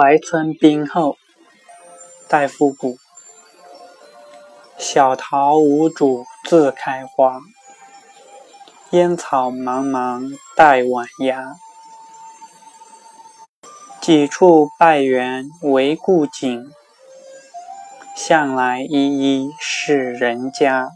怀村兵后，戴复古。小桃无主自开花，烟草茫茫带晚芽。几处拜园为故景，向来依依是人家。